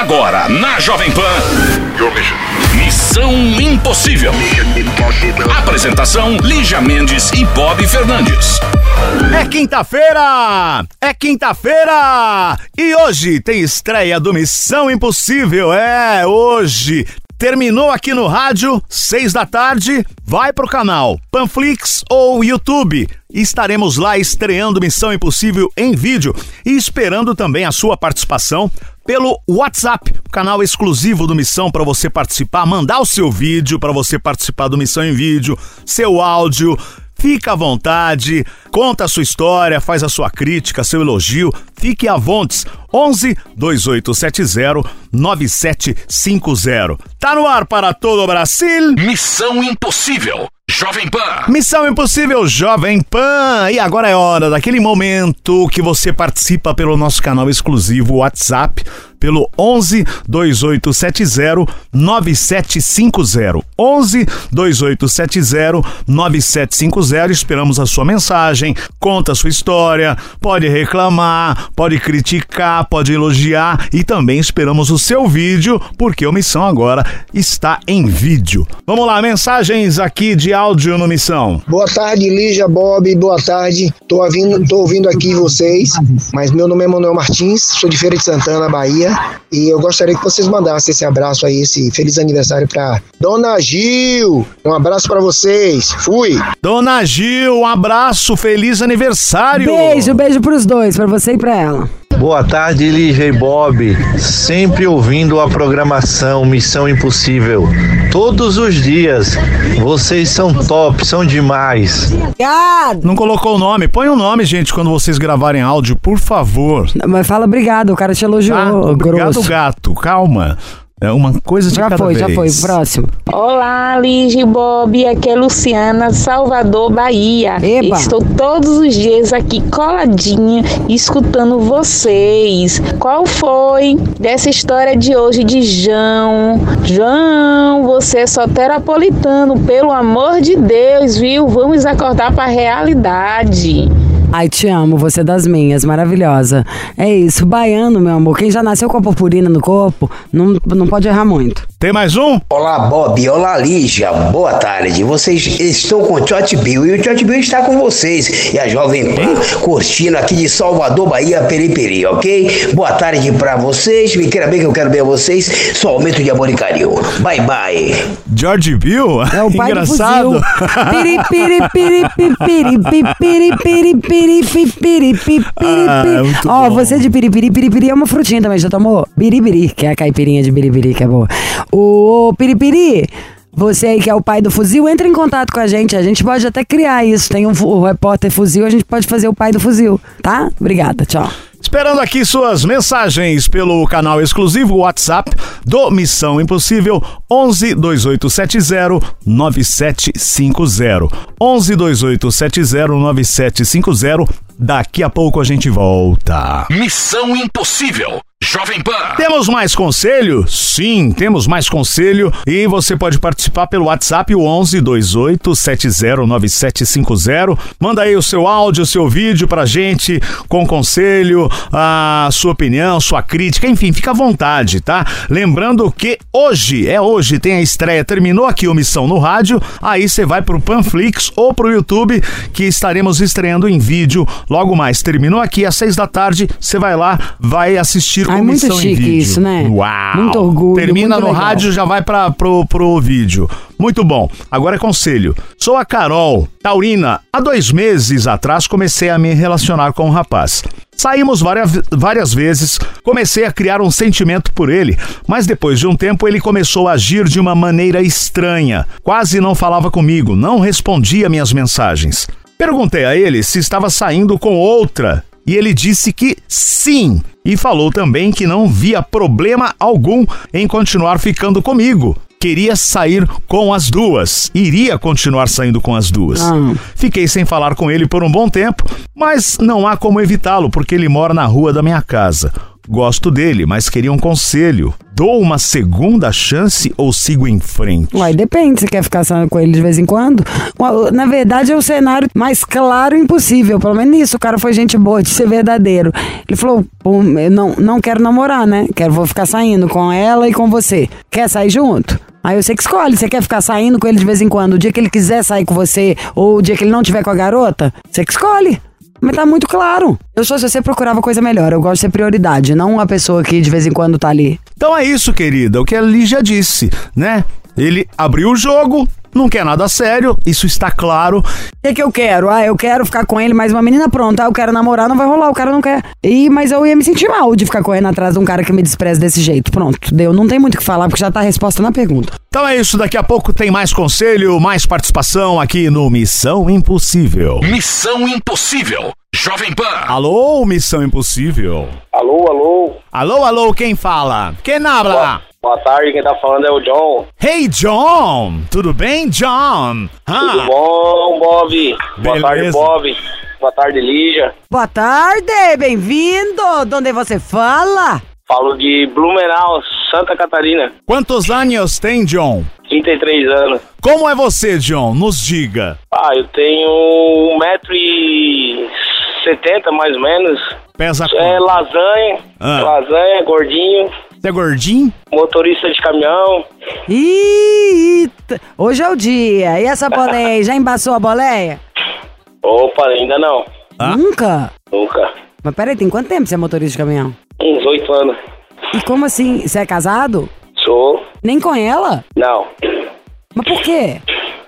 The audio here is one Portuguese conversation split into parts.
Agora, na Jovem Pan. Missão Impossível. Apresentação: Lígia Mendes e Bob Fernandes. É quinta-feira! É quinta-feira! E hoje tem estreia do Missão Impossível. É, hoje. Terminou aqui no rádio, seis da tarde, vai pro canal Panflix ou YouTube. Estaremos lá estreando Missão Impossível em vídeo e esperando também a sua participação pelo WhatsApp, canal exclusivo do Missão para você participar, mandar o seu vídeo para você participar do Missão em vídeo, seu áudio, Fica à vontade, conta a sua história, faz a sua crítica, seu elogio. Fique à vontade. 11 2870 9750. Tá no ar para todo o Brasil. Missão Impossível. Jovem Pan. Missão Impossível Jovem Pan. E agora é hora daquele momento que você participa pelo nosso canal exclusivo WhatsApp pelo 11 2870 9750. 11 2870 9750. Esperamos a sua mensagem, conta a sua história, pode reclamar, pode criticar, pode elogiar e também esperamos o seu vídeo, porque o Missão agora está em vídeo. Vamos lá, mensagens aqui de áudio no Missão. Boa tarde, Lígia, Bob, boa tarde. Tô ouvindo, tô ouvindo aqui vocês, mas meu nome é Manuel Martins, sou de Feira de Santana, Bahia, e eu gostaria que vocês mandassem esse abraço aí, esse feliz aniversário para Dona Gil. Um abraço para vocês. Fui. Dona Gil, um abraço, feliz aniversário. Beijo, beijo pros dois, para você e para ela. Boa tarde, Lígia e Bob. Sempre ouvindo a programação Missão Impossível. Todos os dias. Vocês são top, são demais. Obrigado. Não colocou o nome? Põe o um nome, gente, quando vocês gravarem áudio, por favor. Mas fala obrigado, o cara te elogiou. Tá? Obrigado, grosso. gato. Calma. É uma coisa de Já cada foi, vez. já foi. Próximo. Olá, Lige Bob, aqui é Luciana, Salvador, Bahia. Eba. Estou todos os dias aqui coladinha, escutando vocês. Qual foi dessa história de hoje de João? João, você é soteropolitano, pelo amor de Deus, viu? Vamos acordar para a realidade. Ai, te amo, você é das minhas, maravilhosa. É isso, baiano, meu amor. Quem já nasceu com a purpurina no corpo, não, não pode errar muito. Tem mais um? Olá, Bob. Olá, Lígia. Boa tarde. Vocês estão com o Tchot Bill e o Tchot Bill está com vocês. E a Jovem Pan curtindo aqui de Salvador, Bahia, Periperi, ok? Boa tarde pra vocês. Me queira bem que eu quero bem a vocês. Só aumento de amor e carinho. Bye, bye. George Bill? É o pai Engraçado. do fuzil. Piri, piri, piri, pi, piri, pi, piri, piri, piri, pi, piri, pi, piri, Ah, pi. muito Ó, você de piripiri, piripiri é uma frutinha também, já tomou? Biribiri, que é a caipirinha de biribiri, que é boa. O piripiri... Você aí que é o pai do fuzil, entra em contato com a gente. A gente pode até criar isso. Tem um o repórter fuzil, a gente pode fazer o pai do fuzil, tá? Obrigada, tchau. Esperando aqui suas mensagens pelo canal exclusivo WhatsApp do Missão Impossível 11 2870 9750. 11 2870 9750. Daqui a pouco a gente volta. Missão Impossível. Jovem Pan. Temos mais conselho? Sim, temos mais conselho e você pode participar pelo WhatsApp o 11 28 70 9750. Manda aí o seu áudio, o seu vídeo pra gente com conselho, a sua opinião, sua crítica, enfim, fica à vontade, tá? Lembrando que hoje, é hoje, tem a estreia, terminou aqui o Missão no rádio, aí você vai pro Panflix ou pro YouTube que estaremos estreando em vídeo logo mais. Terminou aqui às seis da tarde, você vai lá, vai assistir Ai, com muito chique isso, né? Uau! Muito orgulho, Termina muito no legal. rádio, já vai pra, pro, pro vídeo. Muito bom. Agora é conselho. Sou a Carol, taurina. Há dois meses atrás comecei a me relacionar com um rapaz. Saímos várias, várias vezes, comecei a criar um sentimento por ele, mas depois de um tempo ele começou a agir de uma maneira estranha. Quase não falava comigo, não respondia minhas mensagens. Perguntei a ele se estava saindo com outra e ele disse que sim. E falou também que não via problema algum em continuar ficando comigo. Queria sair com as duas, iria continuar saindo com as duas. Ah. Fiquei sem falar com ele por um bom tempo, mas não há como evitá-lo porque ele mora na rua da minha casa. Gosto dele, mas queria um conselho. dou uma segunda chance ou sigo em frente? Uai, depende, você quer ficar com ele de vez em quando? Na verdade, é o cenário mais claro impossível. Pelo menos isso, o cara foi gente boa, de ser verdadeiro. Ele falou, eu não, não quero namorar, né? Quero, vou ficar saindo com ela e com você. Quer sair junto? Aí você que escolhe, você quer ficar saindo com ele de vez em quando, o dia que ele quiser sair com você, ou o dia que ele não tiver com a garota, você que escolhe. Mas tá muito claro. Eu sou se você procurava coisa melhor, eu gosto de ser prioridade, não uma pessoa que de vez em quando tá ali. Então é isso, querida, o que a Lígia disse, né? Ele abriu o jogo, não quer nada sério, isso está claro. O que, que eu quero? Ah, eu quero ficar com ele, mas uma menina pronta, ah, eu quero namorar, não vai rolar, o cara não quer. E, mas eu ia me sentir mal de ficar correndo atrás de um cara que me despreza desse jeito. Pronto, deu. Não tem muito o que falar, porque já tá a resposta na pergunta. Então é isso, daqui a pouco tem mais conselho, mais participação aqui no Missão Impossível. Missão Impossível. Jovem Pan. Alô, Missão Impossível. Alô, alô. Alô, alô, quem fala? Quem habla? Boa tarde, quem tá falando é o John. Hey, John! Tudo bem, John? Tudo Ah, bom, Bob? Boa Beleza. tarde, Bob. Boa tarde, Lígia. Boa tarde, bem-vindo! De onde você fala? Falo de Blumenau, Santa Catarina. quantos anos tem, John? 33 anos. Como é você, John? Nos diga. Ah, eu tenho 1,70m mais ou menos. Pesa É lasanha, Ah. lasanha, gordinho, é gordinho? motorista de caminhão. Eita, hoje é o dia. E essa boleia? Já embaçou a boleia? Opa, ainda não. Ah. Nunca? Nunca. Mas peraí, tem quanto tempo você é motorista de caminhão? Uns 8 anos. E como assim? Você é casado? Sou. Nem com ela? Não. Mas por quê?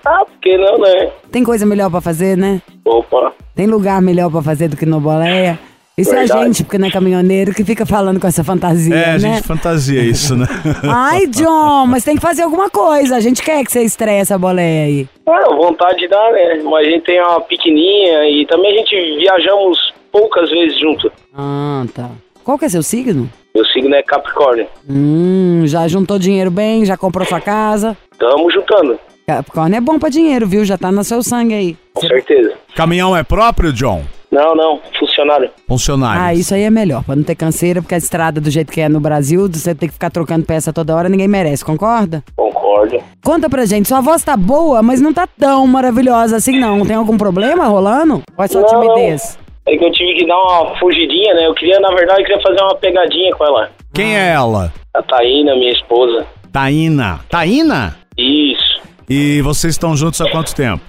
Ah, por que não, né? Tem coisa melhor pra fazer, né? Opa. Tem lugar melhor pra fazer do que no boleia? Isso é a Verdade. gente, porque não é caminhoneiro, que fica falando com essa fantasia, É, a né? gente fantasia isso, né? Ai, John, mas tem que fazer alguma coisa. A gente quer que você estreie essa boleia aí. Ah, vontade dá, né? Mas a gente tem uma pequenininha e também a gente viajamos poucas vezes junto. Ah, tá. Qual que é seu signo? Meu signo é Capricórnio. Hum, já juntou dinheiro bem, já comprou sua casa. Tamo juntando, Capricórnio é bom pra dinheiro, viu? Já tá no seu sangue aí. com certeza. Caminhão é próprio, John? Não, não, funcionário. Funcionário. Ah, isso aí é melhor, pra não ter canseira, porque a estrada do jeito que é no Brasil, você tem que ficar trocando peça toda hora, ninguém merece, concorda? Concordo. Conta pra gente, sua voz tá boa, mas não tá tão maravilhosa assim não. Tem algum problema rolando? Ou é só Não. timidez? É que eu tive que dar uma fugidinha, né? Eu queria, na verdade, eu queria fazer uma pegadinha com ela. Quem é ela? A Taína, minha esposa. Taína. Taína? Isso. E vocês estão juntos há quanto tempo?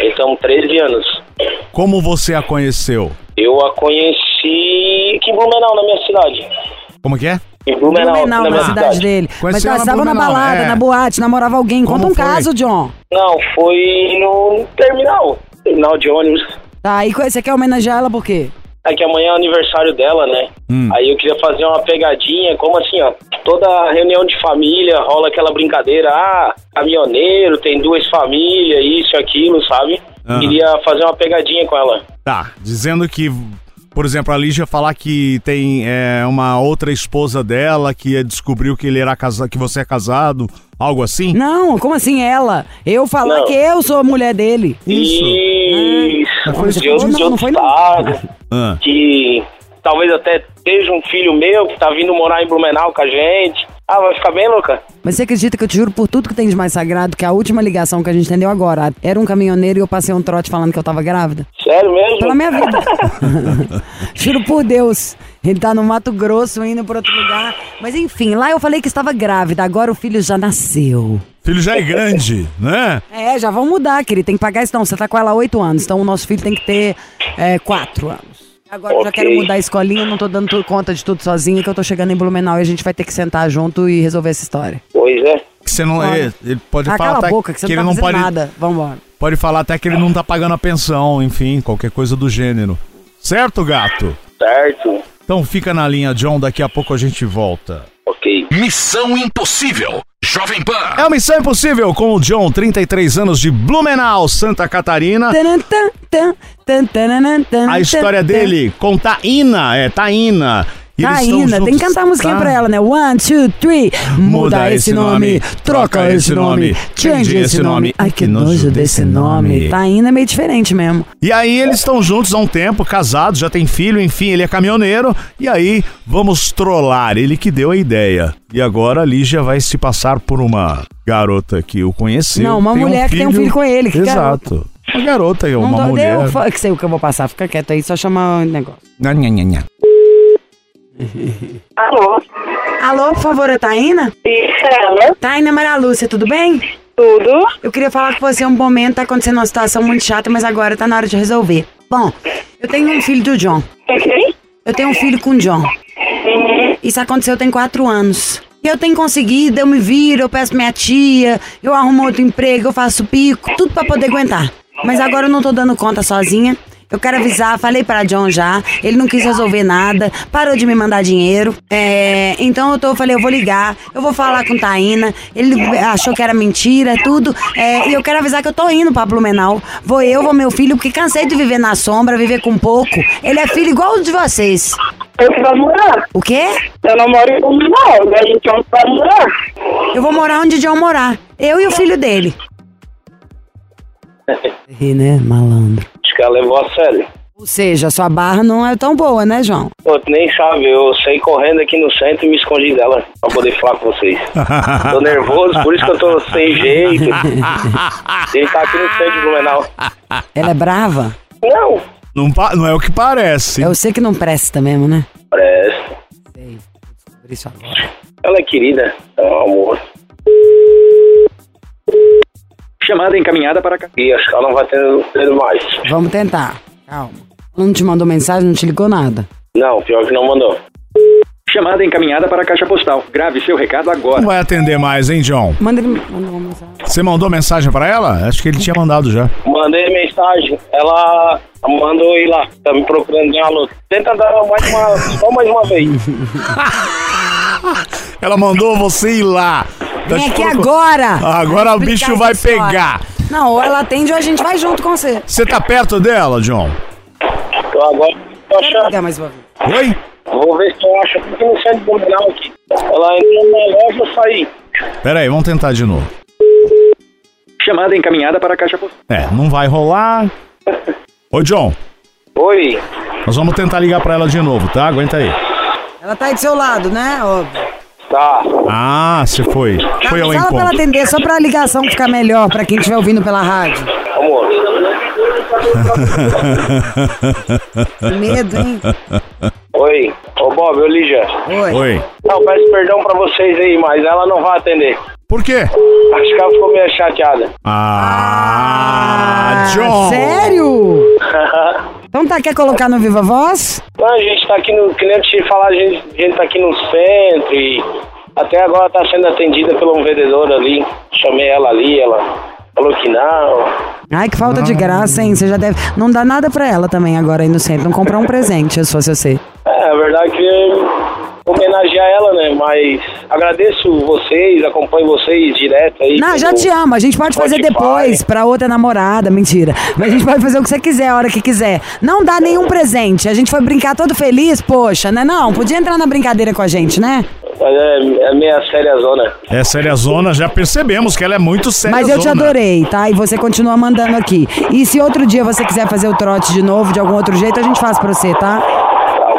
Então, 13 anos. Como você a conheceu? Eu a conheci aqui em Blumenau, na minha cidade. Como que é? Em Blumenau, Blumenau, na na cidade cidade. dele. Mas Conheceu nós na estavam na balada, é. na boate, namorava alguém. Conta Como um foi? caso, John. Não, foi no terminal. Terminal de ônibus. Tá, e você quer homenagear ela por quê? É que amanhã é o aniversário dela, né? Hum. Aí eu queria fazer uma pegadinha, como assim, ó. Toda reunião de família rola aquela brincadeira, ah, caminhoneiro, tem duas famílias, isso, aquilo, sabe? Aham. Queria fazer uma pegadinha com ela. Tá, dizendo que, por exemplo, a Lígia falar que tem é, uma outra esposa dela que descobriu que ele era casado, que você é casado, algo assim? Não, como assim ela? Eu falar Não. que eu sou a mulher dele. Isso. Isso. Não foi isso de outro, falou? de Não, outro não foi não. estado, Ah, que talvez até seja um filho meu que tá vindo morar em Blumenau com a gente. Ah, vai ficar bem, louca? Mas você acredita que eu te juro por tudo que tem de mais sagrado que a última ligação que a gente entendeu agora era um caminhoneiro e eu passei um trote falando que eu tava grávida? Sério mesmo? Pela minha vida. juro por Deus. Ele tá no Mato Grosso indo pra outro lugar. Mas enfim, lá eu falei que estava grávida. Agora o filho já nasceu. filho já é grande, né? É, já vão mudar, querido. Tem que pagar isso. Não, você tá com ela há oito anos. Então o nosso filho tem que ter é, quatro anos. Agora eu já quero mudar a escolinha, não tô dando conta de tudo sozinha, que eu tô chegando em Blumenau e a gente vai ter que sentar junto e resolver essa história. Pois é. Que você não é, ele pode Ah, falar cala até a boca, que você que não ele tá não fazendo pode nada. Vambora. pode falar até que ele não tá pagando a pensão, enfim, qualquer coisa do gênero. Certo, gato? Certo. Então fica na linha, John, daqui a pouco a gente volta. Missão Impossível. Jovem Pan. É uma missão impossível com o John, 33 anos de Blumenau, Santa Catarina. A história dele com Taína, é Taína. Taína, tem que cantar a musiquinha tá? pra ela, né? One, two, three. Muda esse nome, troca esse nome, change esse nome. Ai, que nojo desse nome. Taína é meio diferente mesmo. E aí eles estão juntos há um tempo, casados, já tem filho, enfim, ele é caminhoneiro. E aí vamos trollar, ele que deu a ideia. E agora a Lígia vai se passar por uma garota que o conheceu. Não, uma tem um mulher que tem um filho com ele, que Exato. Uma garota, Não uma dou- mulher. Eu fa- que sei o que eu vou passar, fica quieto aí, só chamar o negócio. Nha, nha, nha, nha. Alô? Alô, por favor, é Taína? Isso, ela? Taína Maria Lúcia, tudo bem? Tudo? Eu queria falar com você um momento, tá acontecendo uma situação muito chata, mas agora tá na hora de resolver. Bom, eu tenho um filho do John. Ok? Eu tenho um filho com o John. Isso aconteceu tem quatro anos. E eu tenho conseguido, eu me viro, eu peço minha tia, eu arrumo outro emprego, eu faço pico, tudo pra poder aguentar. Mas agora eu não tô dando conta sozinha. Eu quero avisar, falei pra John já, ele não quis resolver nada, parou de me mandar dinheiro. É, então eu tô, falei, eu vou ligar, eu vou falar com Taína. Ele achou que era mentira, tudo. É, e eu quero avisar que eu tô indo pra Blumenau. Vou eu, vou meu filho, porque cansei de viver na sombra, viver com pouco. Ele é filho igual o de vocês. Eu que vai morar. O quê? Eu não moro em Blumenau, a gente vai morar. Eu vou morar onde John morar. Eu e o filho dele. E né, malandro. Que ela levou a sério. Ou seja, sua barra não é tão boa, né, João? Pô, tu nem sabe, eu saí correndo aqui no centro e me escondi dela pra poder falar com vocês. tô nervoso, por isso que eu tô sem jeito. Ele tá aqui no centro de Blumenau. Ela é brava? Não, Não, não é o que parece. Eu sei que não presta mesmo, né? presta. Sei. Por isso agora. Ela é querida, é um amor. Chamada encaminhada para cá. E acho que ela não vai ter ter mais. Vamos tentar. Calma. Não te mandou mensagem, não te ligou nada. Não, pior que não mandou. Chamada encaminhada para a caixa postal. Grave seu recado agora. Não vai atender mais, hein, John? Manda ele manda uma mensagem. Você mandou mensagem pra ela? Acho que ele tinha mandado já. Mandei mensagem, ela mandou ir lá, tá me procurando de uma luta. Tenta dar mais uma, só mais uma vez. Ela mandou você ir lá. Tá Vem aqui procu- agora! Agora o bicho vai história. pegar. Não, ou ela atende ou a gente vai junto com você. Você tá perto dela, John? Então agora tô achando. mais uma vez. Oi? Vou ver se eu acho aqui no centro de Blumenau aqui. Ela entrou na loja eu saí. Pera aí, vamos tentar de novo. Chamada encaminhada para a caixa postal. É, não vai rolar. Ô, John, Oi, nós vamos tentar ligar pra ela de novo, tá? Aguenta aí. Ela tá aí do seu lado, né? Óbvio. Tá. Ah, você foi. Foi ao Fala pra ela encontro. atender, só pra ligação ficar melhor pra quem estiver ouvindo pela rádio. Amor, Que medo, hein? oi. Ô Bob, ô Lígia. Oi. Oi. Não, peço perdão pra vocês aí, mas ela não vai atender. Por quê? Acho que ela ficou meio chateada. Ah, John. Sério? Então tá, quer colocar no Viva Voz? Não, a gente tá aqui no. Que nem eu te falar, a gente, a gente tá aqui no centro e até agora tá sendo atendida por um vendedor ali. Chamei ela ali, ela falou que não. Ai, que falta de graça, hein? Você já deve. Não dá nada pra ela também agora aí no centro. Não comprar um presente, se fosse você. É, a verdade é que homenagear ela, né? Mas agradeço vocês, acompanho vocês direto aí. Não, já te amo. A gente pode fazer Spotify. depois pra outra namorada. Mentira. Mas a gente pode fazer o que você quiser, a hora que quiser. Não dá nenhum presente. A gente foi brincar todo feliz, poxa, né? Não, podia entrar na brincadeira com a gente, né? Mas é, é meia séria zona. É séria zona, já percebemos que ela é muito séria Mas eu te adorei, tá? E você continua mandando aqui. E se outro dia você quiser fazer o trote de novo, de algum outro jeito, a gente faz pra você, tá?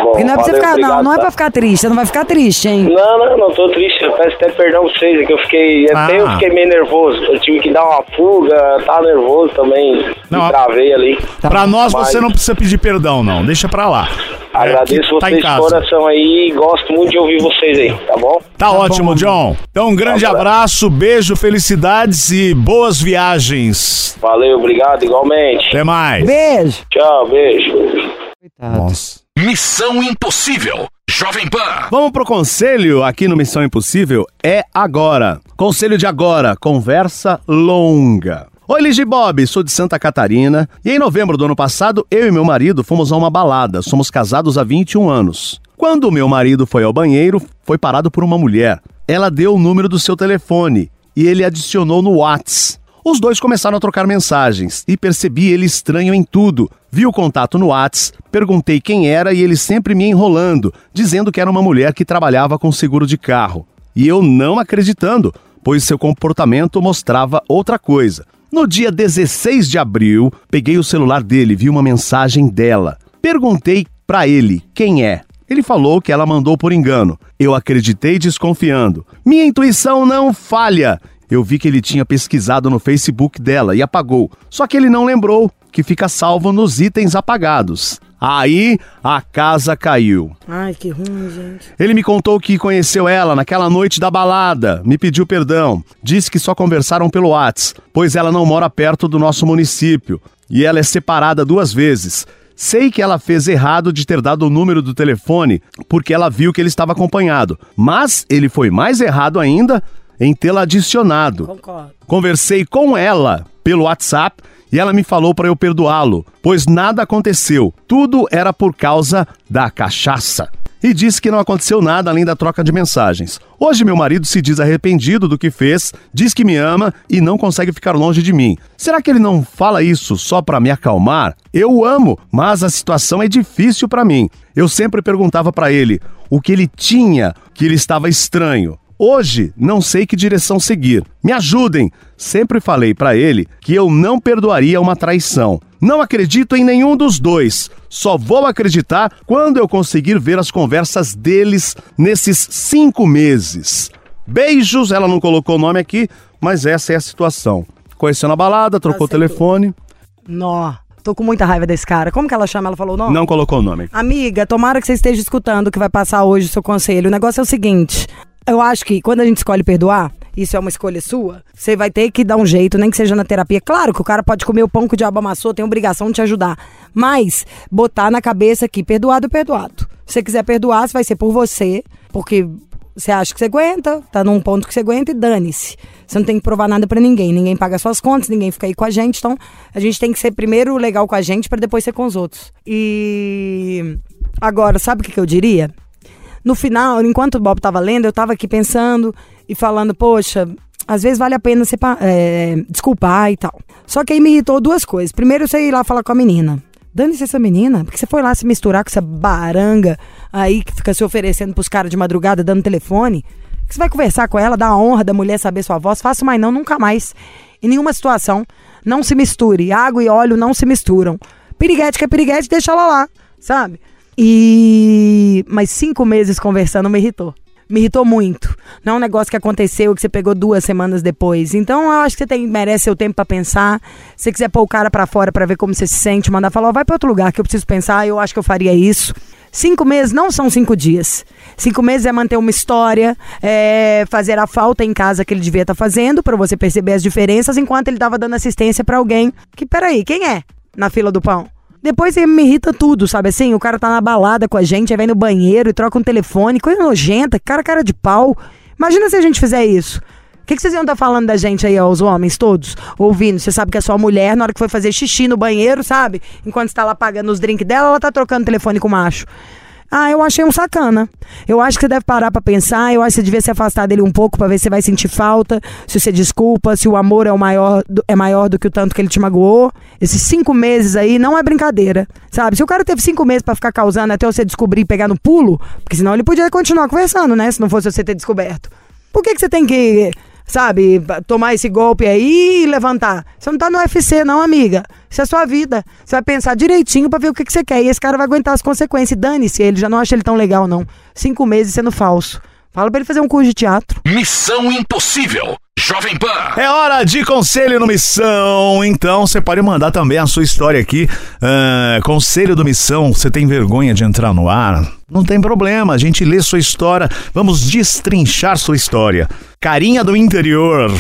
Tá bom. Porque não é pra você ficar, não, obrigado, não é tá? pra ficar triste. Você não vai ficar triste, hein? Não, não, não tô triste. Eu peço até perdão pra vocês, é que eu fiquei. Até eu Ah. fiquei meio nervoso. Eu tive que dar uma fuga, tava nervoso também. Não, me travei ali. Pra nós Mas você não precisa pedir perdão, não. Deixa pra lá. É, Agradeço que tá vocês de coração aí e gosto muito de ouvir vocês aí, tá bom? Tá, ótimo, John. Então, um grande Tá bom. abraço, beijo, felicidades e boas viagens. Valeu, obrigado, igualmente. Até mais. Beijo. Tchau, beijo. Nossa. Missão Impossível. Jovem Pan. Vamos pro conselho aqui no Missão Impossível? É agora. Conselho de agora, conversa longa. Oi, Ligi Bob, sou de Santa Catarina e em novembro do ano passado eu e meu marido fomos a uma balada. Somos casados há 21 anos. Quando meu marido foi ao banheiro, foi parado por uma mulher. Ela deu o número do seu telefone e ele adicionou no Whats. Os dois começaram a trocar mensagens e percebi ele estranho em tudo. Vi o contato no Whats, perguntei quem era e ele sempre me enrolando, dizendo que era uma mulher que trabalhava com seguro de carro. E eu não acreditando, pois seu comportamento mostrava outra coisa. No dia 16 de abril, peguei o celular dele e vi uma mensagem dela. Perguntei para ele quem é. Ele falou que ela mandou por engano. Eu acreditei desconfiando. Minha intuição não falha. Eu vi que ele tinha pesquisado no Facebook dela e apagou. Só que ele não lembrou que fica salvo nos itens apagados. Aí a casa caiu. Ai, que ruim, gente. Ele me contou que conheceu ela naquela noite da balada, me pediu perdão, disse que só conversaram pelo Whats, pois ela não mora perto do nosso município e ela é separada duas vezes. Sei que ela fez errado de ter dado o número do telefone porque ela viu que ele estava acompanhado, mas ele foi mais errado ainda em tê-la adicionado. Concordo. Conversei com ela pelo WhatsApp e ela me falou para eu perdoá-lo, pois nada aconteceu. Tudo era por causa da cachaça. E disse que não aconteceu nada além da troca de mensagens. Hoje meu marido se diz arrependido do que fez, diz que me ama e não consegue ficar longe de mim. Será que ele não fala isso só para me acalmar? Eu o amo, mas a situação é difícil para mim. Eu sempre perguntava para ele o que ele tinha, que ele estava estranho. Hoje não sei que direção seguir. Me ajudem. Sempre falei para ele que eu não perdoaria uma traição. Não acredito em nenhum dos dois. Só vou acreditar quando eu conseguir ver as conversas deles nesses cinco meses. Beijos, ela não colocou o nome aqui, mas essa é a situação. Conheceu na balada, trocou o telefone. Nó. Tô com muita raiva desse cara. Como que ela chama? Ela falou não? Não colocou o nome. Amiga, tomara que você esteja escutando o que vai passar hoje o seu conselho. O negócio é o seguinte: eu acho que quando a gente escolhe perdoar, isso é uma escolha sua, você vai ter que dar um jeito, nem que seja na terapia. Claro que o cara pode comer o pão que o diabo amassou, tem obrigação de te ajudar. Mas botar na cabeça que perdoado é perdoado. Se você quiser perdoar, vai ser por você, porque você acha que você aguenta, tá num ponto que você aguenta e dane-se. Você não tem que provar nada para ninguém. Ninguém paga suas contas, ninguém fica aí com a gente. Então, a gente tem que ser primeiro legal com a gente para depois ser com os outros. E agora, sabe o que, que eu diria? No final, enquanto o Bob tava lendo, eu tava aqui pensando e falando, poxa, às vezes vale a pena você é, desculpar e tal. Só que aí me irritou duas coisas. Primeiro, você ir lá falar com a menina. Dane-se essa menina, porque você foi lá se misturar com essa baranga aí que fica se oferecendo pros caras de madrugada dando telefone. Que você vai conversar com ela, dar a honra da mulher saber sua voz. Faça mais não, nunca mais. Em nenhuma situação. Não se misture. Água e óleo não se misturam. Piriguete que é piriguete, deixa ela lá, sabe? E. Mas cinco meses conversando me irritou. Me irritou muito. Não é um negócio que aconteceu que você pegou duas semanas depois. Então eu acho que você tem, merece seu tempo para pensar. Se você quiser pôr o cara para fora para ver como você se sente, mandar falar, oh, vai para outro lugar que eu preciso pensar, eu acho que eu faria isso. Cinco meses não são cinco dias. Cinco meses é manter uma história, é fazer a falta em casa que ele devia estar tá fazendo, para você perceber as diferenças, enquanto ele estava dando assistência para alguém. Que, peraí, quem é na fila do pão? Depois ele me irrita tudo, sabe assim? O cara tá na balada com a gente, aí vai no banheiro e troca um telefone, coisa nojenta, cara, cara de pau. Imagina se a gente fizer isso. O que, que vocês iam estar tá falando da gente aí, ó, os homens todos, ouvindo? Você sabe que a sua mulher, na hora que foi fazer xixi no banheiro, sabe? Enquanto está lá pagando os drinks dela, ela tá trocando telefone com o macho. Ah, eu achei um sacana. Eu acho que você deve parar para pensar. Eu acho que você devia se afastar dele um pouco para ver se você vai sentir falta, se você desculpa, se o amor é, o maior, é maior do que o tanto que ele te magoou. Esses cinco meses aí não é brincadeira, sabe? Se o cara teve cinco meses para ficar causando até você descobrir e pegar no pulo, porque senão ele podia continuar conversando, né? Se não fosse você ter descoberto. Por que, que você tem que sabe, tomar esse golpe aí e levantar. Você não tá no UFC, não, amiga. Isso é sua vida. Você vai pensar direitinho para ver o que, que você quer. E esse cara vai aguentar as consequências. Dane-se, ele já não acha ele tão legal, não. Cinco meses sendo falso. Fala pra ele fazer um curso de teatro. Missão Impossível. Jovem Pan. É hora de conselho no Missão. Então você pode mandar também a sua história aqui. Uh, conselho do Missão. Você tem vergonha de entrar no ar? Não tem problema, a gente lê sua história. Vamos destrinchar sua história. Carinha do interior.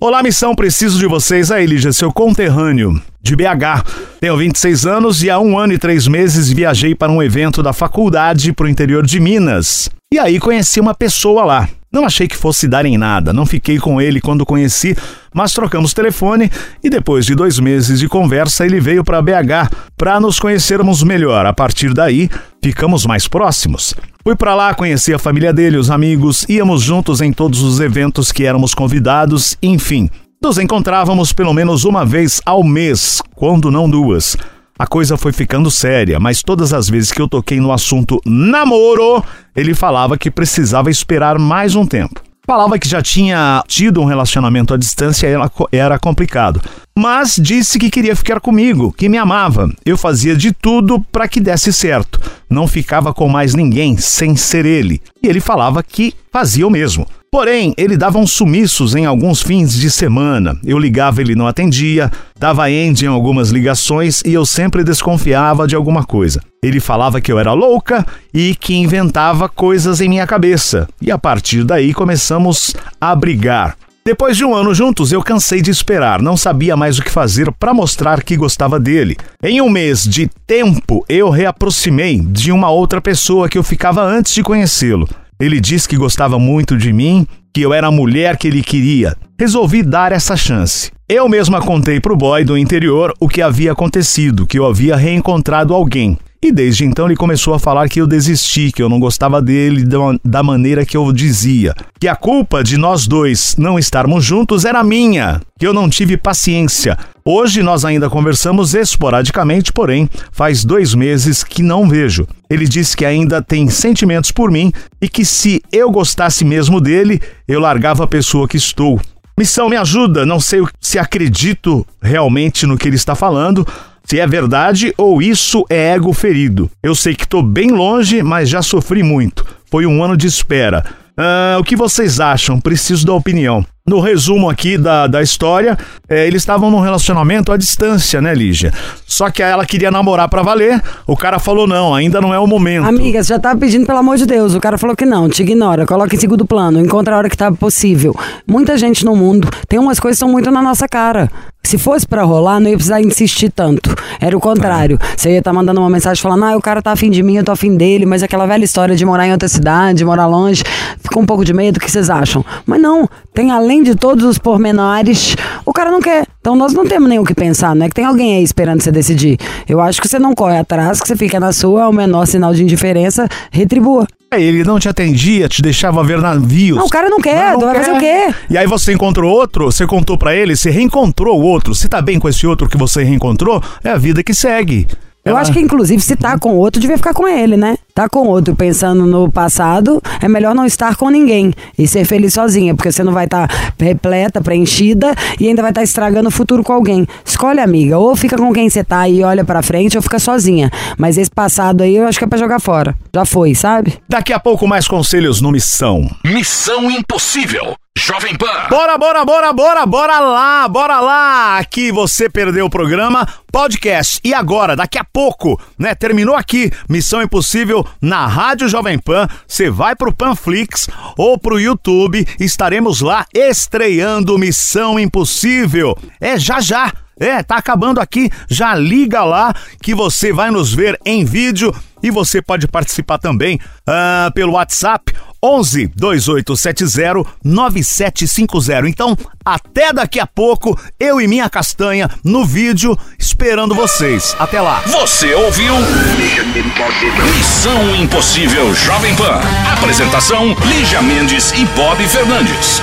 Olá, missão, preciso de vocês. A Elija, seu conterrâneo de BH. Tenho 26 anos e há um ano e três meses viajei para um evento da faculdade para o interior de Minas. E aí conheci uma pessoa lá. Não achei que fosse dar em nada, não fiquei com ele quando conheci, mas trocamos telefone e depois de dois meses de conversa ele veio para BH para nos conhecermos melhor. A partir daí, ficamos mais próximos. Fui para lá, conheci a família dele, os amigos, íamos juntos em todos os eventos que éramos convidados, enfim. Nos encontrávamos pelo menos uma vez ao mês, quando não duas. A coisa foi ficando séria, mas todas as vezes que eu toquei no assunto namoro, ele falava que precisava esperar mais um tempo. Falava que já tinha tido um relacionamento à distância e era, complicado. Mas disse que queria ficar comigo, que me amava. Eu fazia de tudo para que desse certo. Não ficava com mais ninguém sem ser ele. E ele falava que fazia o mesmo. Porém, ele dava uns sumiços em alguns fins de semana. Eu ligava, ele não atendia, dava end em algumas ligações e eu sempre desconfiava de alguma coisa. Ele falava que eu era louca e que inventava coisas em minha cabeça. E a partir daí começamos a brigar. Depois de um ano juntos, eu cansei de esperar, não sabia mais o que fazer para mostrar que gostava dele. Em um mês de tempo, eu reaproximei de uma outra pessoa que eu ficava antes de conhecê-lo. Ele disse que gostava muito de mim, que eu era a mulher que ele queria. Resolvi dar essa chance. Eu mesma contei pro boy do interior o que havia acontecido, que eu havia reencontrado alguém. E desde então ele começou a falar que eu desisti, que eu não gostava dele da maneira que eu dizia. Que a culpa de nós dois não estarmos juntos era minha, que eu não tive paciência. Hoje nós ainda conversamos esporadicamente, porém faz dois meses que não vejo. Ele disse que ainda tem sentimentos por mim e que se eu gostasse mesmo dele, eu largava a pessoa que estou. Missão, me ajuda, não sei se acredito realmente no que ele está falando, se é verdade ou isso é ego ferido. Eu sei que estou bem longe, mas já sofri muito. Foi um ano de espera. Uh, o que vocês acham? Preciso da opinião. No resumo aqui da, da história, é, eles estavam num relacionamento à distância, né, Lígia? Só que ela queria namorar para valer, o cara falou não, ainda não é o momento. Amiga, você já tava pedindo pelo amor de Deus, o cara falou que não, te ignora, coloca em segundo plano, encontra a hora que tá possível. Muita gente no mundo, tem umas coisas que são muito na nossa cara. Se fosse para rolar, não ia precisar insistir tanto. Era o contrário. Você ia estar tá mandando uma mensagem falando, ah, o cara tá afim de mim, eu tô afim dele, mas aquela velha história de morar em outra cidade, de morar longe, ficou um pouco de medo, o que vocês acham? Mas não, tem além de todos os pormenores, o cara não quer. Então nós não temos nem o que pensar, não é que tem alguém aí esperando você decidir. Eu acho que você não corre atrás, que você fica na sua, o menor sinal de indiferença, retribua. É, ele não te atendia, te deixava ver navios. Não, o cara não quer, não, não vai quer. fazer o quê? E aí você encontrou outro, você contou para ele, você reencontrou o outro. Se tá bem com esse outro que você reencontrou, é a vida que segue. Eu acho que, inclusive, se tá com outro, devia ficar com ele, né? Tá com outro pensando no passado, é melhor não estar com ninguém e ser feliz sozinha, porque você não vai estar tá repleta, preenchida e ainda vai estar tá estragando o futuro com alguém. Escolhe, amiga, ou fica com quem você tá e olha pra frente, ou fica sozinha. Mas esse passado aí eu acho que é pra jogar fora. Já foi, sabe? Daqui a pouco mais conselhos no Missão. Missão Impossível. Jovem Pan. Bora, bora, bora, bora, bora lá, bora lá. Aqui você perdeu o programa, podcast. E agora, daqui a pouco, né? Terminou aqui Missão Impossível na Rádio Jovem Pan. Você vai pro Panflix ou pro YouTube. Estaremos lá estreando Missão Impossível. É já já. É, tá acabando aqui. Já liga lá que você vai nos ver em vídeo e você pode participar também uh, pelo WhatsApp 11 2870 9750. Então, até daqui a pouco, eu e minha castanha no vídeo esperando vocês. Até lá. Você ouviu? Missão Impossível Jovem Pan. Apresentação: Lígia Mendes e Bob Fernandes.